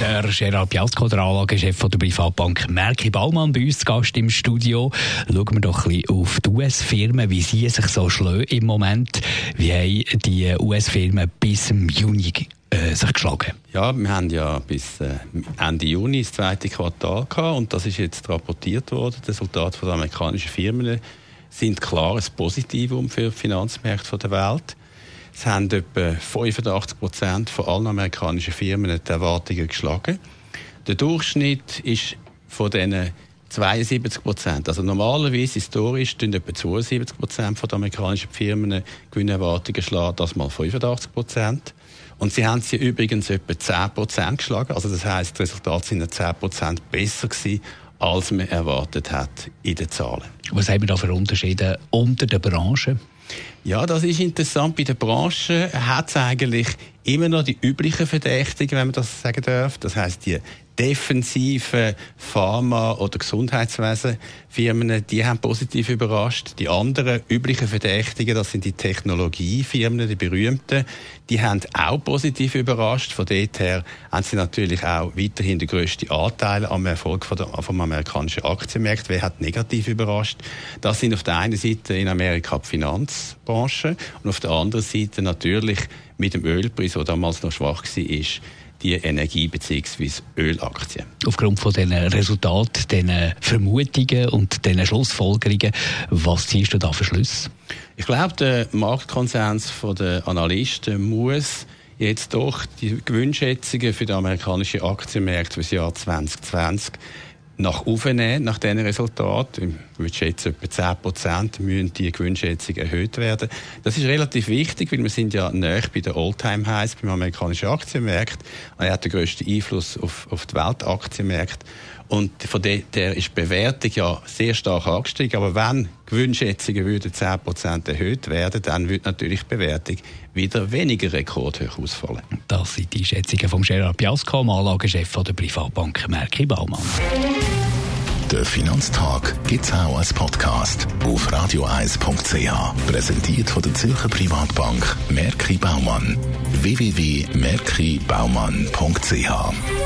der Gerard Piasco, der Anlagechef der Privatbank Merki Baumann, bei uns zu Gast im Studio. Schauen wir doch ein bisschen auf die US-Firmen, wie sie sich so schlagen im Moment. Wie haben die US-Firmen bis im Juni äh, sich geschlagen? Ja, wir haben ja bis äh, Ende Juni das zweite Quartal gehabt und das ist jetzt rapportiert worden. Die Resultate der amerikanischen Firmen sind klar ein Positivum für die Finanzmärkte der Welt. Es haben etwa 85 Prozent von allen amerikanischen Firmen die Erwartungen geschlagen. Der Durchschnitt ist von diesen 72 Prozent. Also normalerweise, historisch, tun etwa 72 Prozent der amerikanischen Firmen Gewinnerwartungen schlagen, das mal 85 Prozent. Und sie haben sie übrigens etwa 10 Prozent geschlagen. Also das heißt, die Resultate sind 10 Prozent besser gewesen, als man erwartet hat in den Zahlen. Was haben wir da für Unterschiede unter den Branchen? Ja, das ist interessant. Bei der Branche hat es eigentlich immer noch die üblichen Verdächtigen, wenn man das sagen darf. Das heißt die defensiven Pharma- oder Gesundheitswesen-Firmen, die haben positiv überrascht. Die anderen üblichen Verdächtigen, das sind die Technologiefirmen, die berühmten, die haben auch positiv überrascht. Von dort her haben sie natürlich auch weiterhin den grössten Anteil am Erfolg vom amerikanischen Aktienmarkt. Wer hat negativ überrascht? Das sind auf der einen Seite in Amerika die Finanzbranche und auf der anderen Seite natürlich mit dem Ölpreis, der damals noch schwach war, die Energie- bzw. Ölaktien. Aufgrund von diesen Resultaten, diesen Vermutungen und diesen Schlussfolgerungen, was ziehst du da für Schluss? Ich glaube, der Marktkonsens der Analysten muss jetzt doch die Gewinnschätzungen für die amerikanischen Aktienmärkte für das Jahr 2020 nach aufnehmen, nach diesen Resultaten. Ich würde schätzen, etwa 10 Prozent müssen die Gewinnschätzung erhöht werden. Das ist relativ wichtig, weil wir sind ja näher bei den All-Time-Highs beim amerikanischen Aktienmarkt. Er hat den grössten Einfluss auf, auf die Weltaktienmärkte. Und von der ist die Bewertung ja sehr stark angestiegen. Aber wenn Gewinnschätzungen würden 10% erhöht werden, dann würde natürlich die Bewertung wieder weniger rekordhoch ausfallen. Das sind die Schätzungen von Gerard Piasco, Anlagechef der Privatbank Merki Baumann. Der Finanztag gibt es auch als Podcast auf radioeis.ch. Präsentiert von der Zürcher Privatbank Merki Baumann. www.merkibaumann.ch